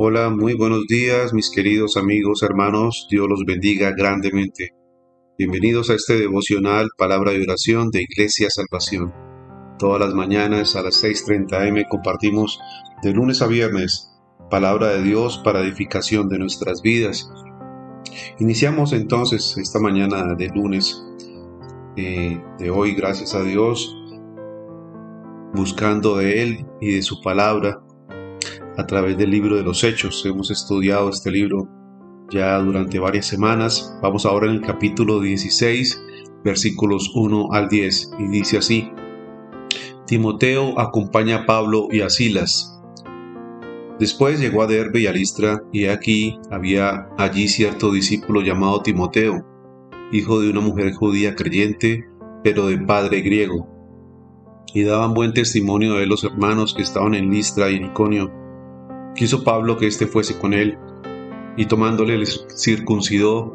Hola, muy buenos días mis queridos amigos, hermanos, Dios los bendiga grandemente. Bienvenidos a este devocional Palabra de Oración de Iglesia Salvación. Todas las mañanas a las 6.30 am compartimos de lunes a viernes Palabra de Dios para edificación de nuestras vidas. Iniciamos entonces esta mañana de lunes eh, de hoy, gracias a Dios, buscando de Él y de su palabra a través del libro de los Hechos. Hemos estudiado este libro ya durante varias semanas. Vamos ahora en el capítulo 16, versículos 1 al 10, y dice así, Timoteo acompaña a Pablo y a Silas. Después llegó a Derbe y a Listra, y aquí había allí cierto discípulo llamado Timoteo, hijo de una mujer judía creyente, pero de padre griego. Y daban buen testimonio de los hermanos que estaban en Listra y en Iconio. Quiso Pablo que éste fuese con él, y tomándole les circuncidó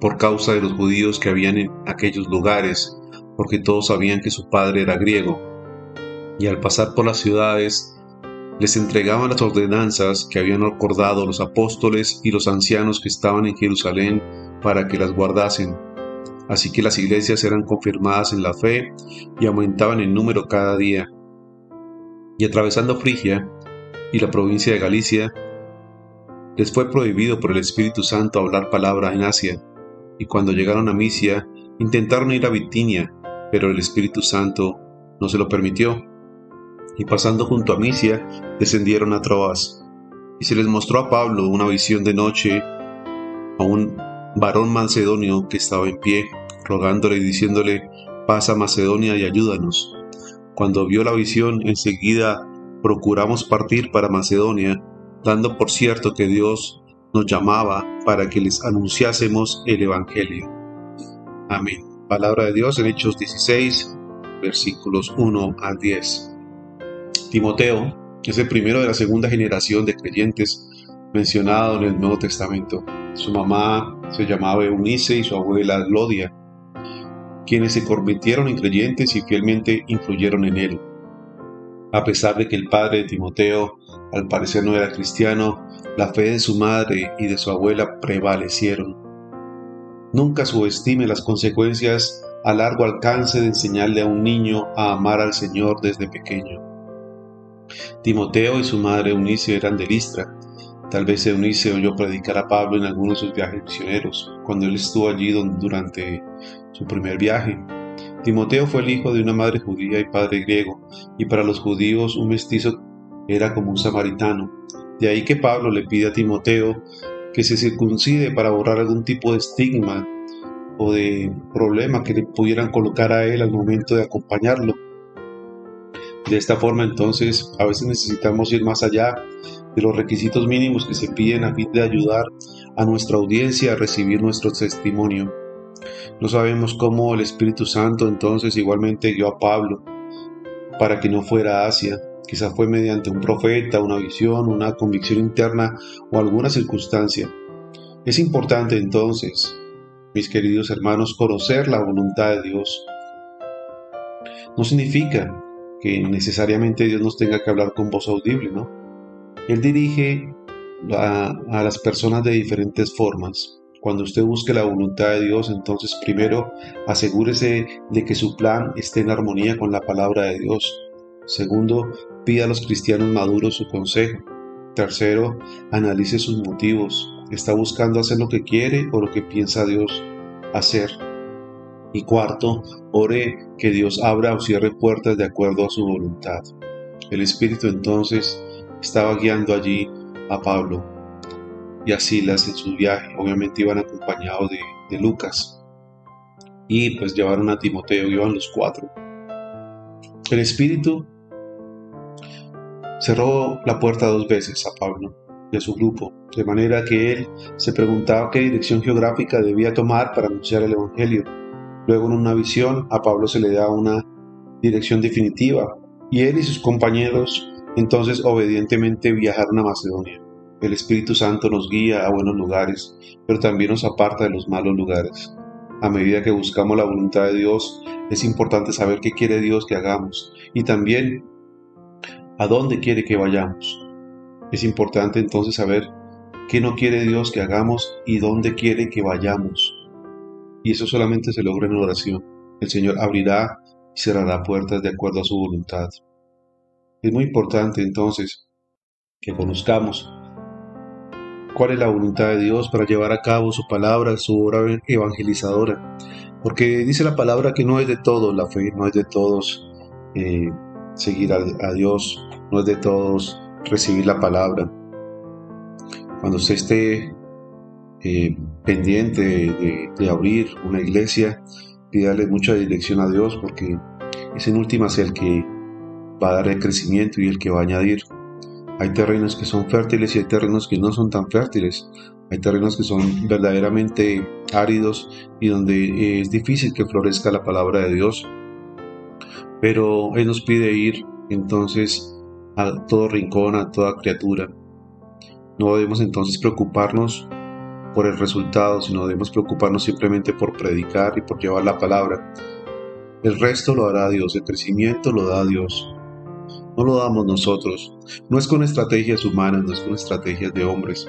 por causa de los judíos que habían en aquellos lugares, porque todos sabían que su padre era griego. Y al pasar por las ciudades, les entregaban las ordenanzas que habían acordado los apóstoles y los ancianos que estaban en Jerusalén para que las guardasen. Así que las iglesias eran confirmadas en la fe y aumentaban en número cada día. Y atravesando Frigia y la provincia de Galicia, les fue prohibido por el Espíritu Santo hablar palabra en Asia, y cuando llegaron a Misia, intentaron ir a Bitinia, pero el Espíritu Santo no se lo permitió. Y pasando junto a Misia, descendieron a Troas. Y se les mostró a Pablo una visión de noche a un varón macedonio que estaba en pie, rogándole y diciéndole, pasa Macedonia y ayúdanos. Cuando vio la visión, enseguida procuramos partir para Macedonia, dando por cierto que Dios nos llamaba para que les anunciásemos el Evangelio. Amén. Palabra de Dios en Hechos 16, versículos 1 al 10. Timoteo es el primero de la segunda generación de creyentes mencionado en el Nuevo Testamento. Su mamá se llamaba Eunice y su abuela Lodia, quienes se convirtieron en creyentes y fielmente influyeron en él. A pesar de que el padre de Timoteo al parecer no era cristiano, la fe de su madre y de su abuela prevalecieron. Nunca subestime las consecuencias a largo alcance de enseñarle a un niño a amar al Señor desde pequeño. Timoteo y su madre Eunice eran de Listra. Tal vez Eunice oyó predicar a Pablo en algunos de sus viajes misioneros, cuando él estuvo allí durante su primer viaje. Timoteo fue el hijo de una madre judía y padre griego, y para los judíos un mestizo era como un samaritano. De ahí que Pablo le pide a Timoteo que se circuncide para borrar algún tipo de estigma o de problema que le pudieran colocar a él al momento de acompañarlo. De esta forma entonces a veces necesitamos ir más allá de los requisitos mínimos que se piden a fin de ayudar a nuestra audiencia a recibir nuestro testimonio. No sabemos cómo el Espíritu Santo entonces igualmente guió a Pablo para que no fuera a Asia. Quizá fue mediante un profeta, una visión, una convicción interna o alguna circunstancia. Es importante entonces, mis queridos hermanos, conocer la voluntad de Dios. No significa que necesariamente Dios nos tenga que hablar con voz audible, ¿no? Él dirige a las personas de diferentes formas. Cuando usted busque la voluntad de Dios, entonces primero asegúrese de que su plan esté en armonía con la palabra de Dios. Segundo, pida a los cristianos maduros su consejo. Tercero, analice sus motivos. ¿Está buscando hacer lo que quiere o lo que piensa Dios hacer? Y cuarto, ore que Dios abra o cierre puertas de acuerdo a su voluntad. El Espíritu entonces estaba guiando allí a Pablo y a Silas en su viaje. Obviamente iban acompañados de, Lucas. Y pues llevaron a Timoteo, iban los cuatro. El Espíritu cerró la puerta dos veces a Pablo a su grupo, de manera que él se preguntaba qué dirección geográfica debía tomar para anunciar el Evangelio. Luego en una visión a Pablo se le da una dirección definitiva y él y sus compañeros entonces obedientemente viajaron a Macedonia. El Espíritu Santo nos guía a buenos lugares, pero también nos aparta de los malos lugares. A medida que buscamos la voluntad de Dios, es importante saber qué quiere Dios que hagamos y también a dónde quiere que vayamos. Es importante entonces saber qué no quiere Dios que hagamos y dónde quiere que vayamos. Y eso solamente se logra en oración. El Señor abrirá y cerrará puertas de acuerdo a su voluntad. Es muy importante entonces que conozcamos cuál es la voluntad de Dios para llevar a cabo su palabra, su obra evangelizadora. Porque dice la palabra que no es de todos la fe, no es de todos eh, seguir a, Dios, no es de todos recibir la palabra. Cuando usted esté eh, pendiente de, abrir una iglesia, pídale mucha dirección a Dios porque es en últimas el que va a dar el crecimiento y el que va a añadir. Hay terrenos que son fértiles y hay terrenos que no son tan fértiles. Hay terrenos que son verdaderamente áridos y donde es difícil que florezca la palabra de Dios. Pero Él nos pide ir entonces a todo rincón, a toda criatura. No debemos entonces preocuparnos por el resultado, sino debemos preocuparnos simplemente por predicar y por llevar la palabra. El resto lo hará Dios, el crecimiento lo da Dios. No lo damos nosotros. No es con estrategias humanas, no es con estrategias de hombres.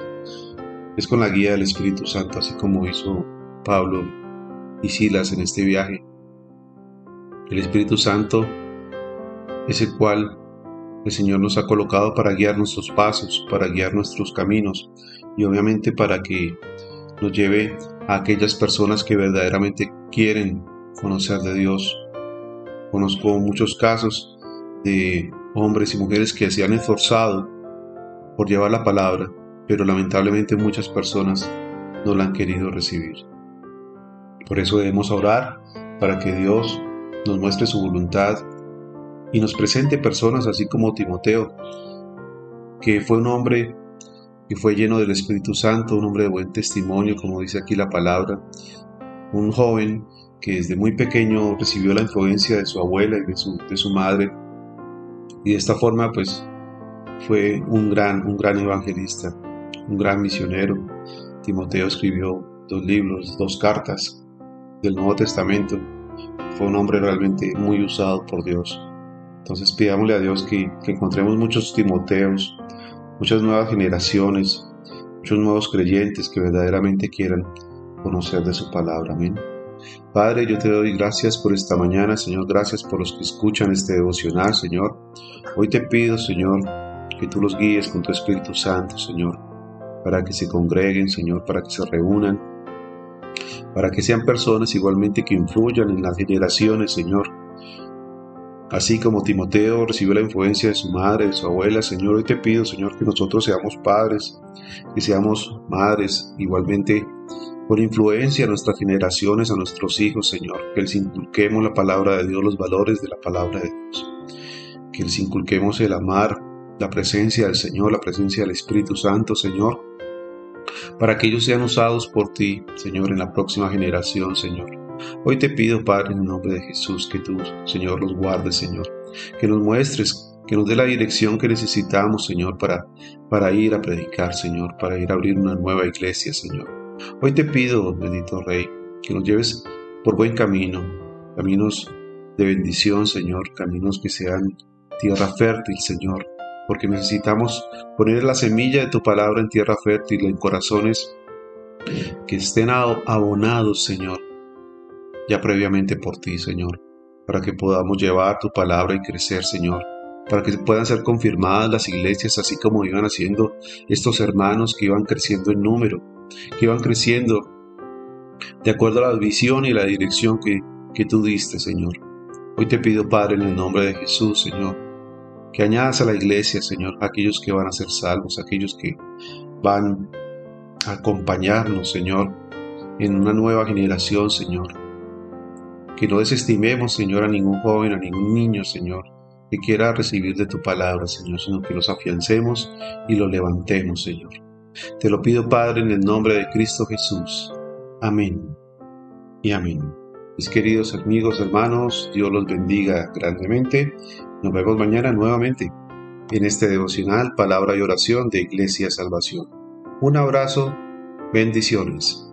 Es con la guía del Espíritu Santo, así como hizo Pablo y Silas en este viaje. El Espíritu Santo es el cual el Señor nos ha colocado para guiar nuestros pasos, para guiar nuestros caminos y obviamente para que nos lleve a aquellas personas que verdaderamente quieren conocer de Dios. Conozco muchos casos de hombres y mujeres que se han esforzado por llevar la palabra, pero lamentablemente muchas personas no la han querido recibir. Por eso debemos orar para que Dios nos muestre su voluntad y nos presente personas así como Timoteo, que fue un hombre que fue lleno del Espíritu Santo, un hombre de buen testimonio, como dice aquí la palabra, un joven que desde muy pequeño recibió la influencia de su abuela y de su, de su madre, y de esta forma pues fue un gran, un gran evangelista, un gran misionero. Timoteo escribió dos libros, dos cartas del Nuevo Testamento. Fue un hombre realmente muy usado por Dios. Entonces pidámosle a Dios que, que encontremos muchos Timoteos, muchas nuevas generaciones, muchos nuevos creyentes que verdaderamente quieran conocer de su palabra. Amén. Padre, yo te doy gracias por esta mañana, Señor, gracias por los que escuchan este devocional, Señor. Hoy te pido, Señor, que tú los guíes con tu Espíritu Santo, Señor, para que se congreguen, Señor, para que se reúnan, para que sean personas igualmente que influyan en las generaciones, Señor, Así como Timoteo recibió la influencia de su madre, de su abuela, Señor, hoy te pido, Señor, que nosotros seamos padres, que seamos madres, igualmente por influencia a nuestras generaciones, a nuestros hijos, Señor, que les inculquemos la palabra de Dios, los valores de la palabra de Dios, que les inculquemos el amar, la presencia del Señor, la presencia del Espíritu Santo, Señor, para que ellos sean usados por ti, Señor, en la próxima generación, Señor. Hoy te pido, Padre, en el nombre de Jesús, que tú, Señor, los guardes, Señor, que nos muestres, que nos dé la dirección que necesitamos, Señor, para, para ir a predicar, Señor, para ir a abrir una nueva iglesia, Señor. Hoy te pido, bendito Rey, que nos lleves por buen camino, caminos de bendición, Señor, caminos que sean tierra fértil, Señor, porque necesitamos poner la semilla de tu palabra en tierra fértil, en corazones que estén abonados, Señor, ya previamente por ti, Señor, para que podamos llevar tu palabra y crecer, Señor, para que puedan ser confirmadas las iglesias así como iban haciendo estos hermanos que iban creciendo en número, que iban creciendo de acuerdo a la visión y la dirección que, que tú diste, Señor. Hoy te pido, Padre, en el nombre de Jesús, Señor, que añadas a la iglesia, Señor, aquellos que van a ser salvos, aquellos que van a acompañarnos, Señor, en una nueva generación, Señor, que no desestimemos, Señor, a ningún joven, a ningún niño, Señor, que quiera recibir de tu palabra, Señor, sino que los afiancemos y los levantemos, Señor. Te lo pido, Padre, en el nombre de Cristo Jesús. Amén y amén. Mis queridos amigos, hermanos, Dios los bendiga grandemente. Nos vemos mañana nuevamente en este devocional Palabra y Oración de Iglesia Salvación. Un abrazo, bendiciones.